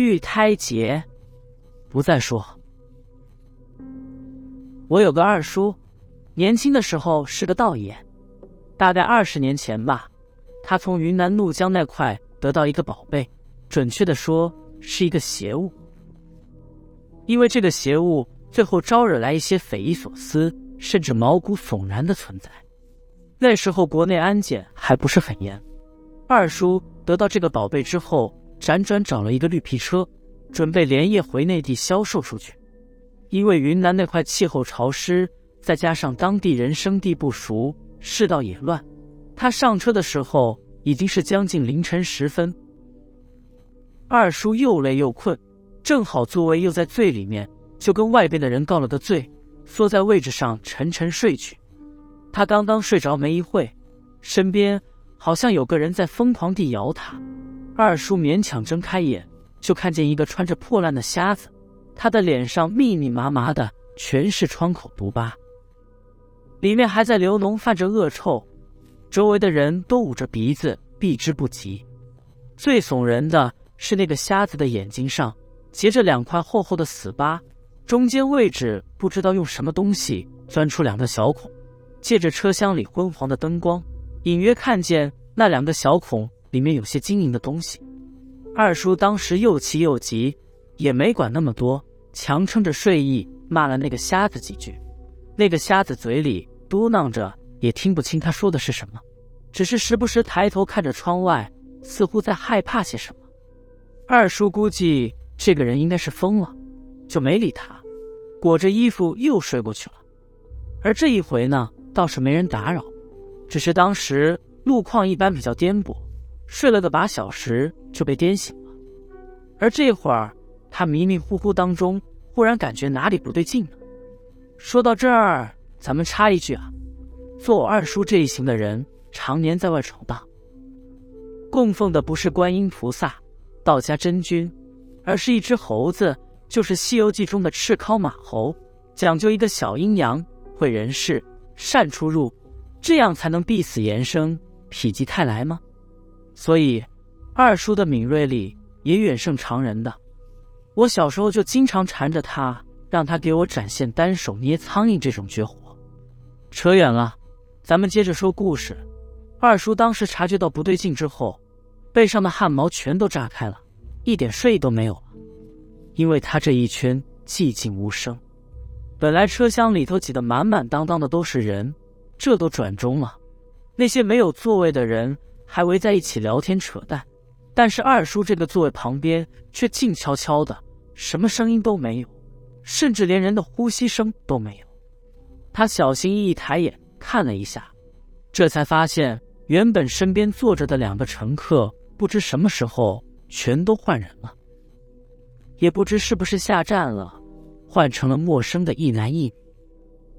玉胎节，不再说。我有个二叔，年轻的时候是个道爷，大概二十年前吧，他从云南怒江那块得到一个宝贝，准确的说是一个邪物。因为这个邪物最后招惹来一些匪夷所思，甚至毛骨悚然的存在。那时候国内安检还不是很严，二叔得到这个宝贝之后，辗转找了一个绿皮车，准备连夜回内地销售出去。因为云南那块气候潮湿，再加上当地人生地不熟，世道也乱，他上车的时候已经是将近凌晨时分。二叔又累又困。正好座位又在最里面，就跟外边的人告了个罪，缩在位置上沉沉睡去。他刚刚睡着没一会，身边好像有个人在疯狂地摇他。二叔勉强睁开眼，就看见一个穿着破烂的瞎子，他的脸上密密麻麻的全是创口毒疤，里面还在流脓泛着恶臭，周围的人都捂着鼻子避之不及。最耸人的是那个瞎子的眼睛上。结着两块厚厚的死疤，中间位置不知道用什么东西钻出两个小孔，借着车厢里昏黄的灯光，隐约看见那两个小孔里面有些晶莹的东西。二叔当时又气又急，也没管那么多，强撑着睡意骂了那个瞎子几句。那个瞎子嘴里嘟囔着，也听不清他说的是什么，只是时不时抬头看着窗外，似乎在害怕些什么。二叔估计。这个人应该是疯了，就没理他，裹着衣服又睡过去了。而这一回呢，倒是没人打扰，只是当时路况一般比较颠簸，睡了个把小时就被颠醒了。而这会儿他迷迷糊糊当中，忽然感觉哪里不对劲了。说到这儿，咱们插一句啊，做我二叔这一行的人，常年在外闯荡，供奉的不是观音菩萨、道家真君。而是一只猴子，就是《西游记》中的赤尻马猴，讲究一个小阴阳，会人事，善出入，这样才能避死延生，否极泰来吗？所以二叔的敏锐力也远胜常人的。我小时候就经常缠着他，让他给我展现单手捏苍蝇这种绝活。扯远了，咱们接着说故事。二叔当时察觉到不对劲之后，背上的汗毛全都炸开了。一点睡意都没有了，因为他这一圈寂静无声。本来车厢里头挤得满满当当的都是人，这都转钟了，那些没有座位的人还围在一起聊天扯淡，但是二叔这个座位旁边却静悄悄的，什么声音都没有，甚至连人的呼吸声都没有。他小心翼翼抬眼看了一下，这才发现原本身边坐着的两个乘客，不知什么时候。全都换人了，也不知是不是下站了，换成了陌生的一男一女。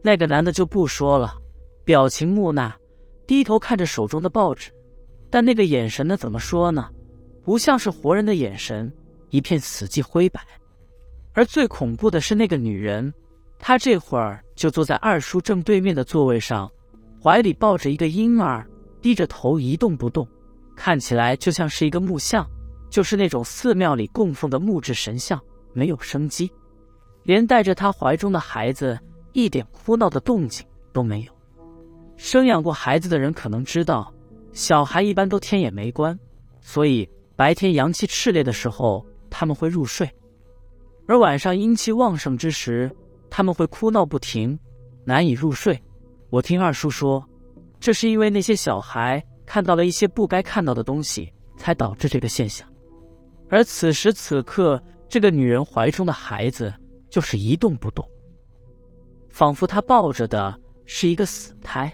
那个男的就不说了，表情木讷，低头看着手中的报纸，但那个眼神呢？怎么说呢？不像是活人的眼神，一片死寂灰白。而最恐怖的是那个女人，她这会儿就坐在二叔正对面的座位上，怀里抱着一个婴儿，低着头一动不动，看起来就像是一个木像。就是那种寺庙里供奉的木质神像，没有生机，连带着她怀中的孩子一点哭闹的动静都没有。生养过孩子的人可能知道，小孩一般都天眼没关，所以白天阳气炽烈的时候他们会入睡，而晚上阴气旺盛之时他们会哭闹不停，难以入睡。我听二叔说，这是因为那些小孩看到了一些不该看到的东西，才导致这个现象。而此时此刻，这个女人怀中的孩子就是一动不动，仿佛她抱着的是一个死胎，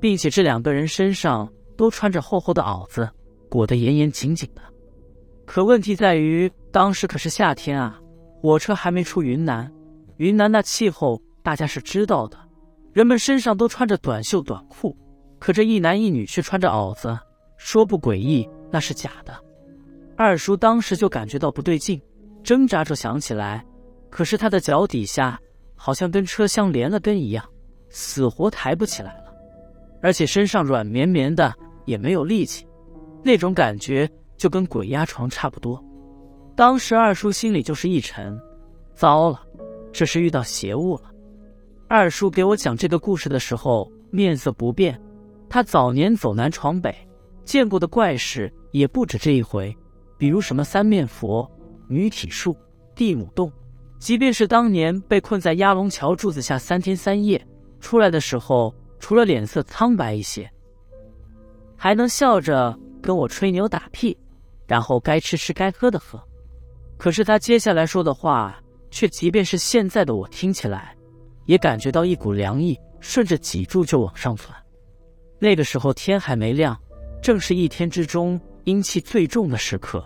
并且这两个人身上都穿着厚厚的袄子，裹得严严紧紧的。可问题在于，当时可是夏天啊，火车还没出云南，云南那气候大家是知道的，人们身上都穿着短袖短裤，可这一男一女却穿着袄子，说不诡异那是假的。二叔当时就感觉到不对劲，挣扎着想起来，可是他的脚底下好像跟车厢连了根一样，死活抬不起来了，而且身上软绵绵的，也没有力气，那种感觉就跟鬼压床差不多。当时二叔心里就是一沉，糟了，这是遇到邪物了。二叔给我讲这个故事的时候，面色不变。他早年走南闯北，见过的怪事也不止这一回，比如什么三面佛、女体术、地母洞。即便是当年被困在鸭龙桥柱子下三天三夜，出来的时候，除了脸色苍白一些，还能笑着跟我吹牛打屁，然后该吃吃该喝的喝。可是他接下来说的话，却即便是现在的我听起来。也感觉到一股凉意顺着脊柱就往上窜。那个时候天还没亮，正是一天之中阴气最重的时刻。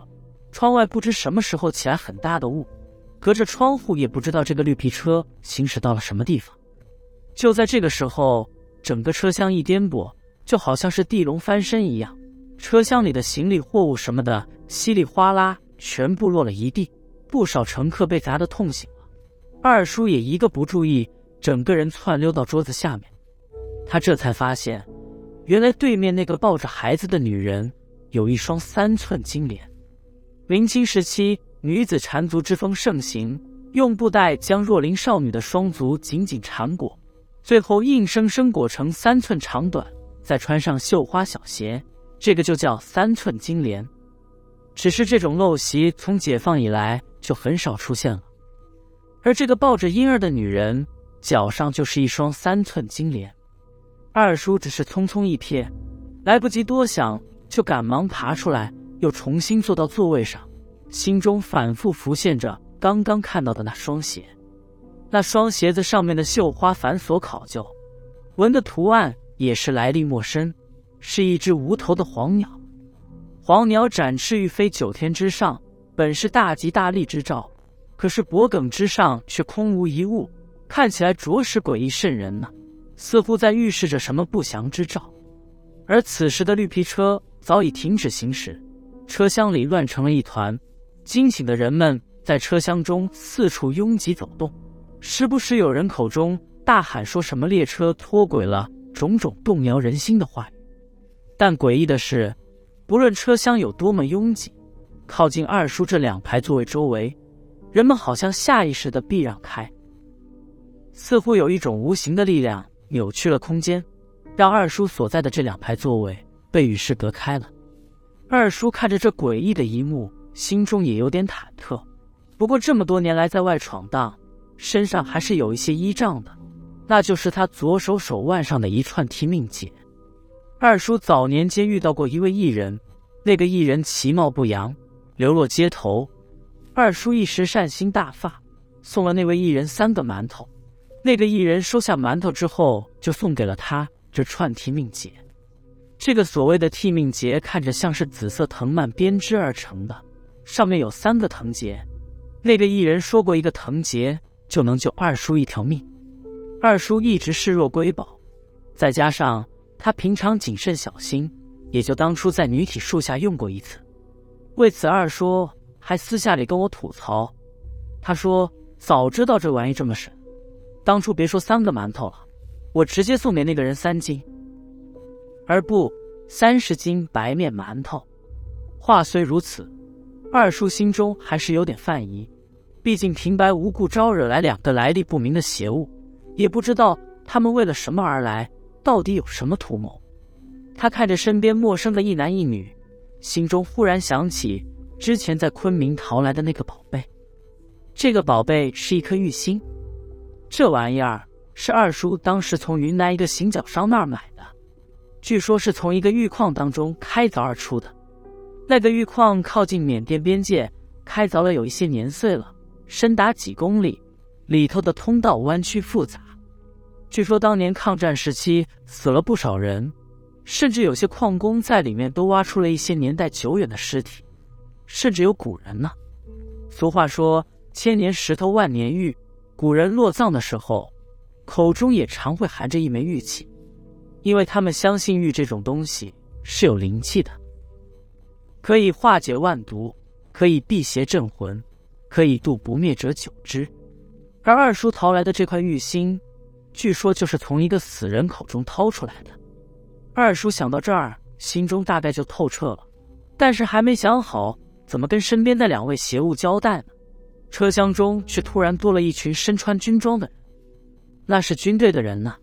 窗外不知什么时候起来很大的雾，隔着窗户也不知道这个绿皮车行驶到了什么地方。就在这个时候，整个车厢一颠簸，就好像是地龙翻身一样，车厢里的行李、货物什么的稀里哗啦全部落了一地，不少乘客被砸得痛醒了。二叔也一个不注意。整个人窜溜到桌子下面，他这才发现，原来对面那个抱着孩子的女人有一双三寸金莲。明清时期，女子缠足之风盛行，用布袋将若龄少女的双足紧紧缠裹，最后硬生生裹成三寸长短，再穿上绣花小鞋，这个就叫三寸金莲。只是这种陋习从解放以来就很少出现了，而这个抱着婴儿的女人。脚上就是一双三寸金莲，二叔只是匆匆一瞥，来不及多想，就赶忙爬出来，又重新坐到座位上，心中反复浮现着刚刚看到的那双鞋。那双鞋子上面的绣花繁琐考究，纹的图案也是来历陌生，是一只无头的黄鸟。黄鸟展翅欲飞九天之上，本是大吉大利之兆，可是脖颈之上却空无一物。看起来着实诡异渗人呢，似乎在预示着什么不祥之兆。而此时的绿皮车早已停止行驶，车厢里乱成了一团。惊醒的人们在车厢中四处拥挤走动，时不时有人口中大喊说什么列车脱轨了，种种动摇人心的话语。但诡异的是，不论车厢有多么拥挤，靠近二叔这两排座位周围，人们好像下意识的避让开。似乎有一种无形的力量扭曲了空间，让二叔所在的这两排座位被与世隔开了。二叔看着这诡异的一幕，心中也有点忐忑。不过这么多年来在外闯荡，身上还是有一些依仗的，那就是他左手手腕上的一串替命结。二叔早年间遇到过一位艺人，那个艺人其貌不扬，流落街头。二叔一时善心大发，送了那位艺人三个馒头。那个艺人收下馒头之后，就送给了他这串替命结。这个所谓的替命结，看着像是紫色藤蔓编织而成的，上面有三个藤结。那个艺人说过，一个藤结就能救二叔一条命。二叔一直视若瑰宝，再加上他平常谨慎小心，也就当初在女体树下用过一次。为此，二叔还私下里跟我吐槽，他说早知道这玩意这么神。当初别说三个馒头了，我直接送给那个人三斤，而不三十斤白面馒头。话虽如此，二叔心中还是有点犯疑，毕竟平白无故招惹来两个来历不明的邪物，也不知道他们为了什么而来，到底有什么图谋。他看着身边陌生的一男一女，心中忽然想起之前在昆明淘来的那个宝贝，这个宝贝是一颗玉心。这玩意儿是二叔当时从云南一个行脚商那儿买的，据说是从一个玉矿当中开凿而出的。那个玉矿靠近缅甸边界，开凿了有一些年岁了，深达几公里，里头的通道弯曲复杂。据说当年抗战时期死了不少人，甚至有些矿工在里面都挖出了一些年代久远的尸体，甚至有古人呢。俗话说：“千年石头万年玉。”古人落葬的时候，口中也常会含着一枚玉器，因为他们相信玉这种东西是有灵气的，可以化解万毒，可以辟邪镇魂，可以渡不灭者久之。而二叔淘来的这块玉心，据说就是从一个死人口中掏出来的。二叔想到这儿，心中大概就透彻了，但是还没想好怎么跟身边的两位邪物交代呢？车厢中却突然多了一群身穿军装的人，那是军队的人呢。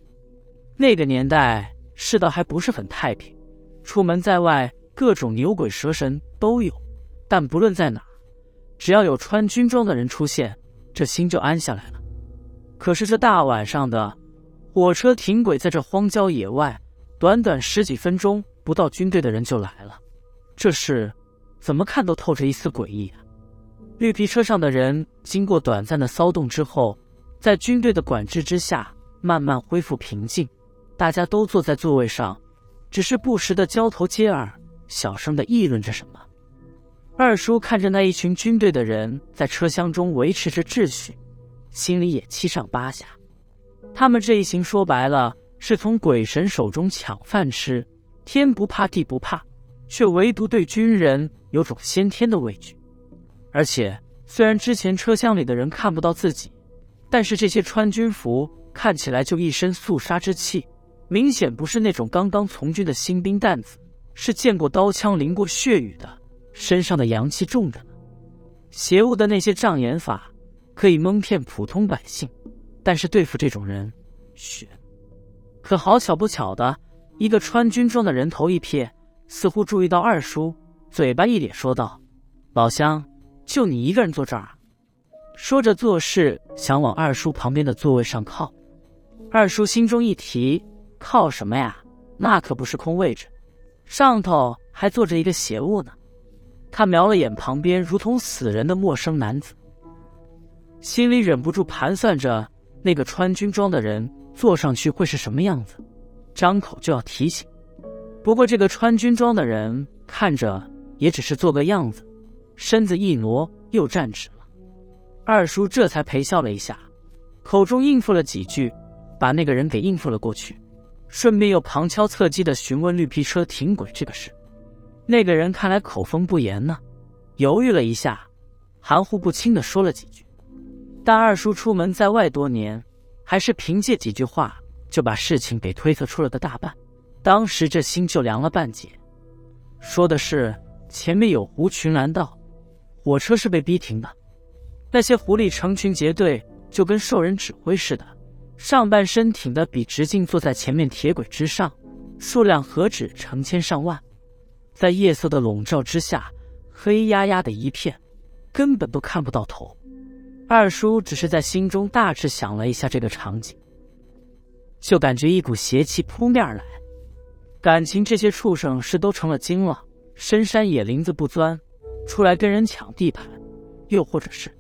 那个年代世道还不是很太平，出门在外各种牛鬼蛇神都有，但不论在哪，只要有穿军装的人出现，这心就安下来了。可是这大晚上的，火车停轨在这荒郊野外，短短十几分钟不到，军队的人就来了，这事怎么看都透着一丝诡异啊！绿皮车上的人经过短暂的骚动之后，在军队的管制之下，慢慢恢复平静。大家都坐在座位上，只是不时的交头接耳，小声的议论着什么。二叔看着那一群军队的人在车厢中维持着秩序，心里也七上八下。他们这一行说白了是从鬼神手中抢饭吃，天不怕地不怕，却唯独对军人有种先天的畏惧。而且，虽然之前车厢里的人看不到自己，但是这些穿军服看起来就一身肃杀之气，明显不是那种刚刚从军的新兵蛋子，是见过刀枪、淋过血雨的，身上的阳气重着呢。邪物的那些障眼法可以蒙骗普通百姓，但是对付这种人，悬。可好巧不巧的，一个穿军装的人头一瞥，似乎注意到二叔，嘴巴一咧说道：“老乡。”就你一个人坐这儿，说着做事想往二叔旁边的座位上靠。二叔心中一提，靠什么呀？那可不是空位置，上头还坐着一个邪物呢。他瞄了眼旁边如同死人的陌生男子，心里忍不住盘算着那个穿军装的人坐上去会是什么样子，张口就要提醒。不过这个穿军装的人看着也只是做个样子。身子一挪，又站直了。二叔这才陪笑了一下，口中应付了几句，把那个人给应付了过去，顺便又旁敲侧击的询问绿皮车停轨这个事。那个人看来口风不严呢，犹豫了一下，含糊不清的说了几句。但二叔出门在外多年，还是凭借几句话就把事情给推测出了个大半。当时这心就凉了半截。说的是前面有狐群拦道。火车是被逼停的，那些狐狸成群结队，就跟受人指挥似的，上半身挺得笔直，径坐在前面铁轨之上，数量何止成千上万，在夜色的笼罩之下，黑压压的一片，根本都看不到头。二叔只是在心中大致想了一下这个场景，就感觉一股邪气扑面而来，感情这些畜生是都成了精了，深山野林子不钻。出来跟人抢地盘，又或者是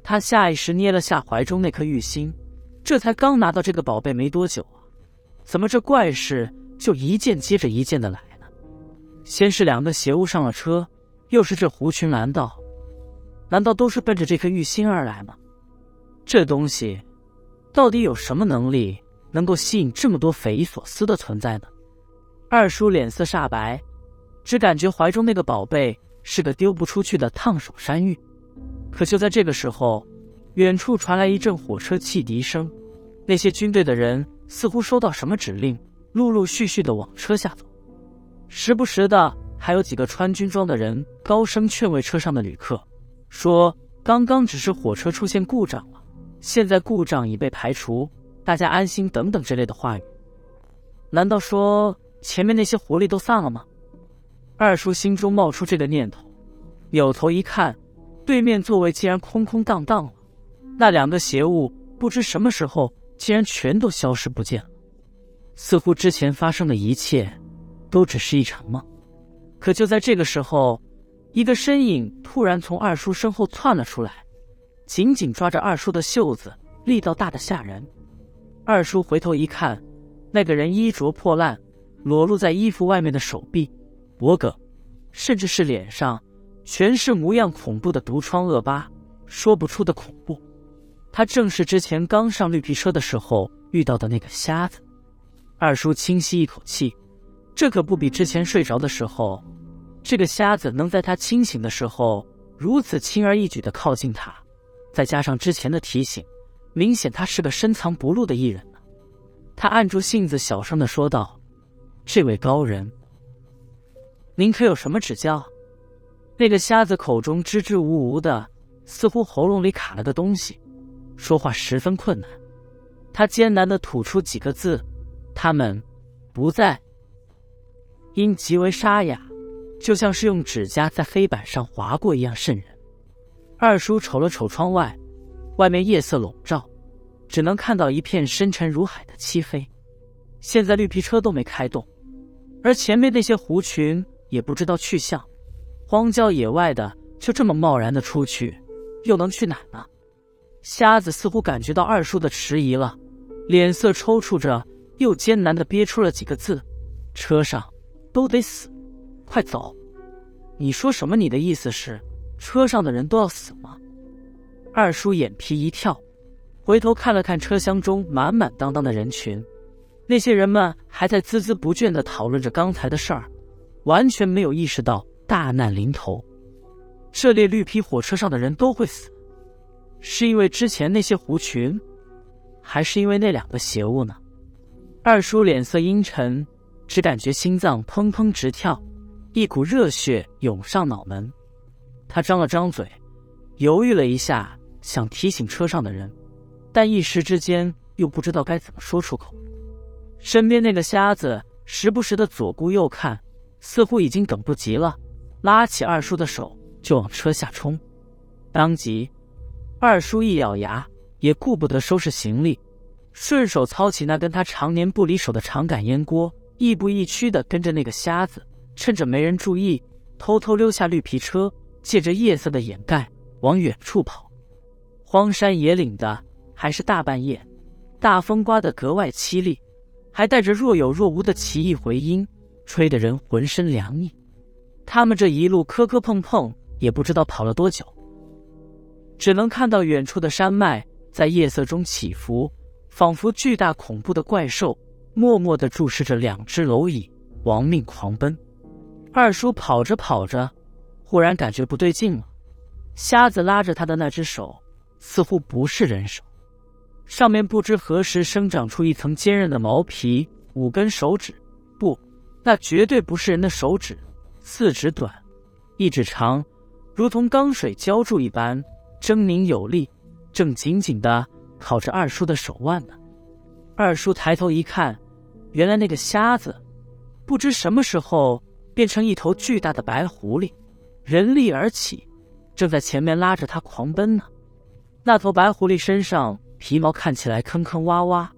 他下意识捏了下怀中那颗玉心，这才刚拿到这个宝贝没多久啊，怎么这怪事就一件接着一件的来呢？先是两个邪物上了车，又是这狐群拦道，难道都是奔着这颗玉心而来吗？这东西到底有什么能力，能够吸引这么多匪夷所思的存在呢？二叔脸色煞白，只感觉怀中那个宝贝。是个丢不出去的烫手山芋，可就在这个时候，远处传来一阵火车汽笛声，那些军队的人似乎收到什么指令，陆陆续续的往车下走，时不时的还有几个穿军装的人高声劝慰车上的旅客，说刚刚只是火车出现故障了，现在故障已被排除，大家安心等等之类的话语。难道说前面那些狐狸都散了吗？二叔心中冒出这个念头，扭头一看，对面座位竟然空空荡荡了。那两个邪物不知什么时候竟然全都消失不见了，似乎之前发生的一切都只是一场梦。可就在这个时候，一个身影突然从二叔身后窜了出来，紧紧抓着二叔的袖子，力道大的吓人。二叔回头一看，那个人衣着破烂，裸露在衣服外面的手臂。脖颈，甚至是脸上，全是模样恐怖的毒疮恶疤，说不出的恐怖。他正是之前刚上绿皮车的时候遇到的那个瞎子。二叔轻吸一口气，这可不比之前睡着的时候。这个瞎子能在他清醒的时候如此轻而易举的靠近他，再加上之前的提醒，明显他是个深藏不露的艺人呢。他按住性子，小声的说道：“这位高人。”您可有什么指教？那个瞎子口中支支吾吾的，似乎喉咙里卡了个东西，说话十分困难。他艰难的吐出几个字：“他们不在。”音极为沙哑，就像是用指甲在黑板上划过一样瘆人。二叔瞅了瞅窗外，外面夜色笼罩，只能看到一片深沉如海的漆黑。现在绿皮车都没开动，而前面那些狐群也不知道去向。荒郊野外的，就这么贸然的出去，又能去哪呢？瞎子似乎感觉到二叔的迟疑了，脸色抽搐着，又艰难的憋出了几个字：“车上都得死，快走！”你说什么？你的意思是车上的人都要死吗？二叔眼皮一跳，回头看了看车厢中满满当当的人群。那些人们还在孜孜不倦地讨论着刚才的事儿，完全没有意识到大难临头。这列绿皮火车上的人都会死，是因为之前那些狐群，还是因为那两个邪物呢？二叔脸色阴沉，只感觉心脏砰砰直跳，一股热血涌上脑门。他张了张嘴，犹豫了一下，想提醒车上的人，但一时之间又不知道该怎么说出口。身边那个瞎子时不时的左顾右看，似乎已经等不及了，拉起二叔的手就往车下冲。当即，二叔一咬牙，也顾不得收拾行李，顺手操起那根他常年不离手的长杆烟锅，亦步亦趋的跟着那个瞎子，趁着没人注意，偷偷溜下绿皮车，借着夜色的掩盖往远处跑。荒山野岭的，还是大半夜，大风刮得格外凄厉。还带着若有若无的奇异回音，吹得人浑身凉意。他们这一路磕磕碰碰，也不知道跑了多久，只能看到远处的山脉在夜色中起伏，仿佛巨大恐怖的怪兽，默默地注视着两只蝼蚁亡命狂奔。二叔跑着跑着，忽然感觉不对劲了，瞎子拉着他的那只手，似乎不是人手。上面不知何时生长出一层坚韧的毛皮，五根手指，不，那绝对不是人的手指，四指短，一指长，如同钢水浇筑一般狰狞有力，正紧紧的靠着二叔的手腕呢。二叔抬头一看，原来那个瞎子，不知什么时候变成一头巨大的白狐狸，人立而起，正在前面拉着他狂奔呢。那头白狐狸身上。皮毛看起来坑坑洼洼，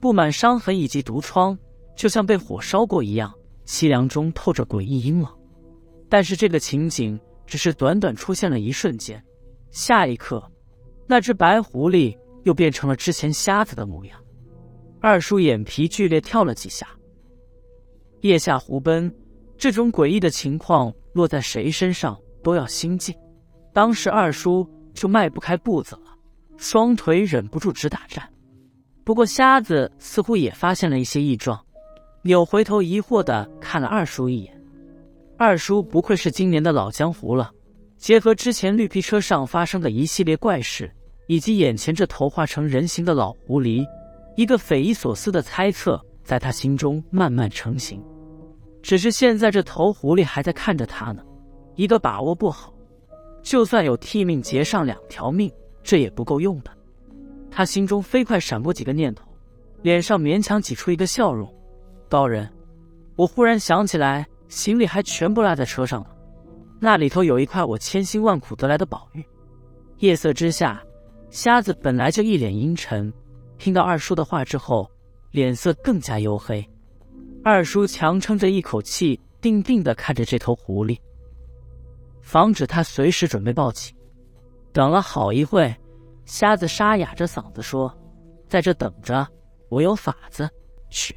布满伤痕以及毒疮，就像被火烧过一样，凄凉中透着诡异阴冷。但是这个情景只是短短出现了一瞬间，下一刻，那只白狐狸又变成了之前瞎子的模样。二叔眼皮剧烈跳了几下。腋下胡奔，这种诡异的情况落在谁身上都要心悸。当时二叔就迈不开步子了。双腿忍不住直打颤，不过瞎子似乎也发现了一些异状，扭回头疑惑的看了二叔一眼。二叔不愧是今年的老江湖了，结合之前绿皮车上发生的一系列怪事，以及眼前这头化成人形的老狐狸，一个匪夷所思的猜测在他心中慢慢成型。只是现在这头狐狸还在看着他呢，一个把握不好，就算有替命劫上两条命。这也不够用的，他心中飞快闪过几个念头，脸上勉强挤出一个笑容。高人，我忽然想起来，行李还全部落在车上了，那里头有一块我千辛万苦得来的宝玉。夜色之下，瞎子本来就一脸阴沉，听到二叔的话之后，脸色更加黝黑。二叔强撑着一口气，定定地看着这头狐狸，防止他随时准备报警。等了好一会，瞎子沙哑着嗓子说：“在这等着，我有法子。”去。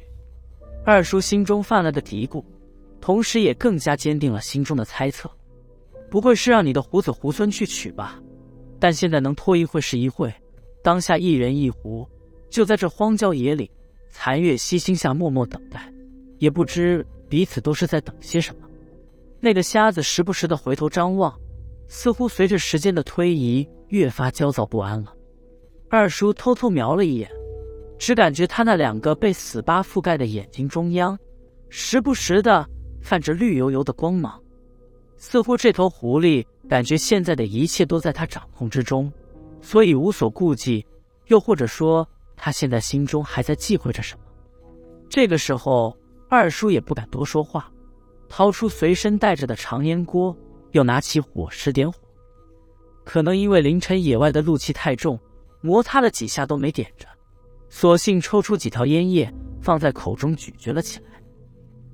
二叔心中犯了个嘀咕，同时也更加坚定了心中的猜测：不会是让你的胡子狐孙去取吧？但现在能拖一会是一会，当下一人一狐就在这荒郊野岭、残月西星下默默等待，也不知彼此都是在等些什么。那个瞎子时不时的回头张望。似乎随着时间的推移，越发焦躁不安了。二叔偷偷瞄了一眼，只感觉他那两个被死疤覆盖的眼睛中央，时不时的泛着绿油油的光芒。似乎这头狐狸感觉现在的一切都在他掌控之中，所以无所顾忌。又或者说，他现在心中还在忌讳着什么？这个时候，二叔也不敢多说话，掏出随身带着的长烟锅，又拿起火石点火。可能因为凌晨野外的怒气太重，摩擦了几下都没点着，索性抽出几条烟叶放在口中咀嚼了起来。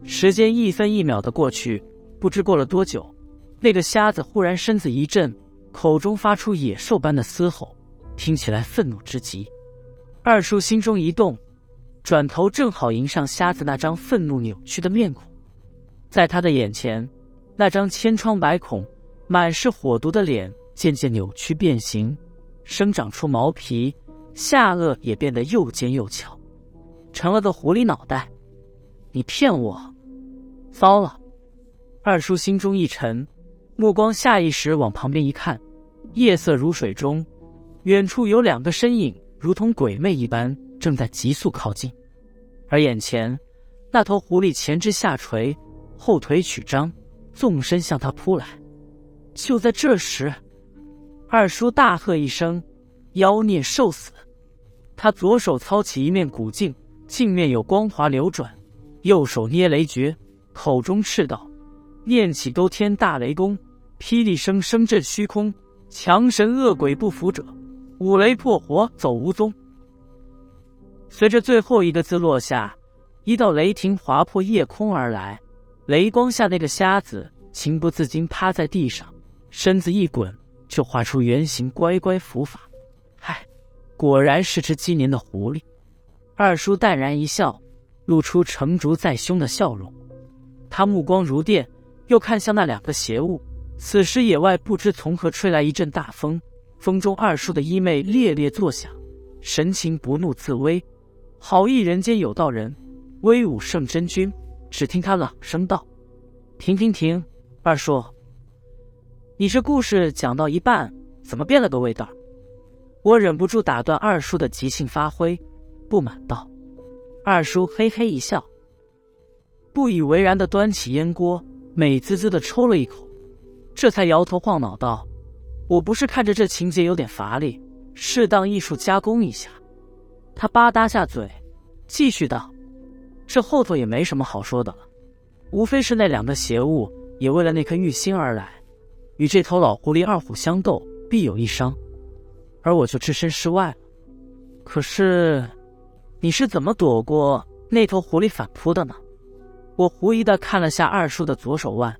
时间一分一秒的过去，不知过了多久，那个瞎子忽然身子一震，口中发出野兽般的嘶吼，听起来愤怒之极。二叔心中一动。转头正好迎上瞎子那张愤怒扭曲的面孔，在他的眼前，那张千疮百孔、满是火毒的脸渐渐扭曲变形，生长出毛皮，下颚也变得又尖又翘，成了个狐狸脑袋。你骗我！糟了！二叔心中一沉，目光下意识往旁边一看，夜色如水中，远处有两个身影，如同鬼魅一般。正在急速靠近，而眼前那头狐狸前肢下垂，后腿曲张，纵身向他扑来。就在这时，二叔大喝一声：“妖孽受死！”他左手操起一面古镜，镜面有光华流转；右手捏雷诀，口中斥道：“念起勾天大雷公，霹雳声声震虚空，强神恶鬼不服者，五雷破火走无踪。”随着最后一个字落下，一道雷霆划破夜空而来，雷光下那个瞎子情不自禁趴在地上，身子一滚就画出圆形，乖乖伏法。嗨，果然是只鸡年的狐狸。二叔淡然一笑，露出成竹在胸的笑容。他目光如电，又看向那两个邪物。此时野外不知从何吹来一阵大风，风中二叔的衣袂猎猎作响，神情不怒自威。好意人间有道人，威武胜真君。只听他朗声道：“停停停，二叔，你这故事讲到一半，怎么变了个味道？”我忍不住打断二叔的即兴发挥，不满道：“二叔嘿嘿一笑，不以为然的端起烟锅，美滋滋的抽了一口，这才摇头晃脑道：‘我不是看着这情节有点乏力，适当艺术加工一下。’”他吧嗒下嘴，继续道：“这后头也没什么好说的了，无非是那两个邪物也为了那颗玉心而来，与这头老狐狸二虎相斗，必有一伤，而我就置身事外了。可是，你是怎么躲过那头狐狸反扑的呢？”我狐疑的看了下二叔的左手腕，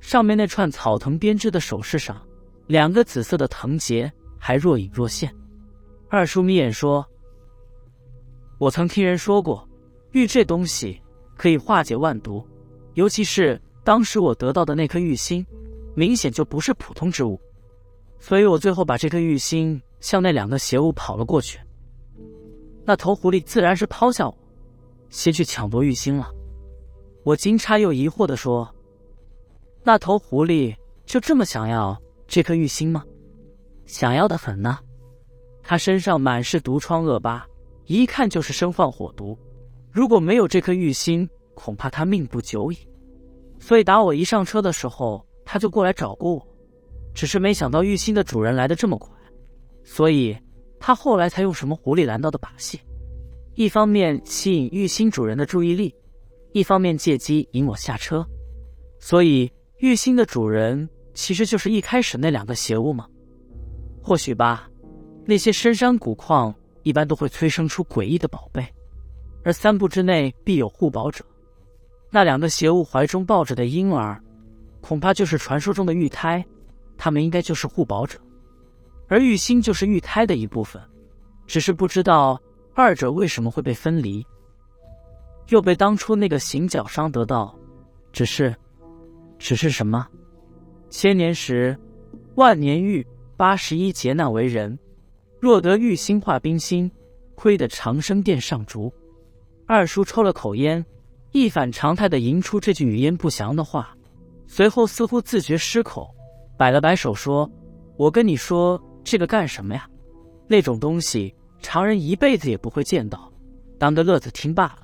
上面那串草藤编织的首饰上，两个紫色的藤结还若隐若现。二叔眯眼说。我曾听人说过，玉这东西可以化解万毒，尤其是当时我得到的那颗玉心，明显就不是普通之物，所以我最后把这颗玉心向那两个邪物跑了过去。那头狐狸自然是抛下我，先去抢夺玉心了。我惊诧又疑惑的说：“那头狐狸就这么想要这颗玉心吗？想要的很呢，他身上满是毒疮恶疤。”一看就是身患火毒，如果没有这颗玉心，恐怕他命不久矣。所以打我一上车的时候，他就过来找过我，只是没想到玉心的主人来的这么快，所以他后来才用什么狐狸拦道的把戏，一方面吸引玉心主人的注意力，一方面借机引我下车。所以玉心的主人其实就是一开始那两个邪物吗？或许吧，那些深山古矿。一般都会催生出诡异的宝贝，而三步之内必有护宝者。那两个邪物怀中抱着的婴儿，恐怕就是传说中的玉胎，他们应该就是护宝者。而玉心就是玉胎的一部分，只是不知道二者为什么会被分离，又被当初那个行脚商得到。只是，只是什么？千年时，万年玉，八十一劫难为人。若得玉心化冰心，亏得长生殿上竹。二叔抽了口烟，一反常态的吟出这句语焉不详的话，随后似乎自觉失口，摆了摆手说：“我跟你说这个干什么呀？那种东西常人一辈子也不会见到，当个乐子听罢了。”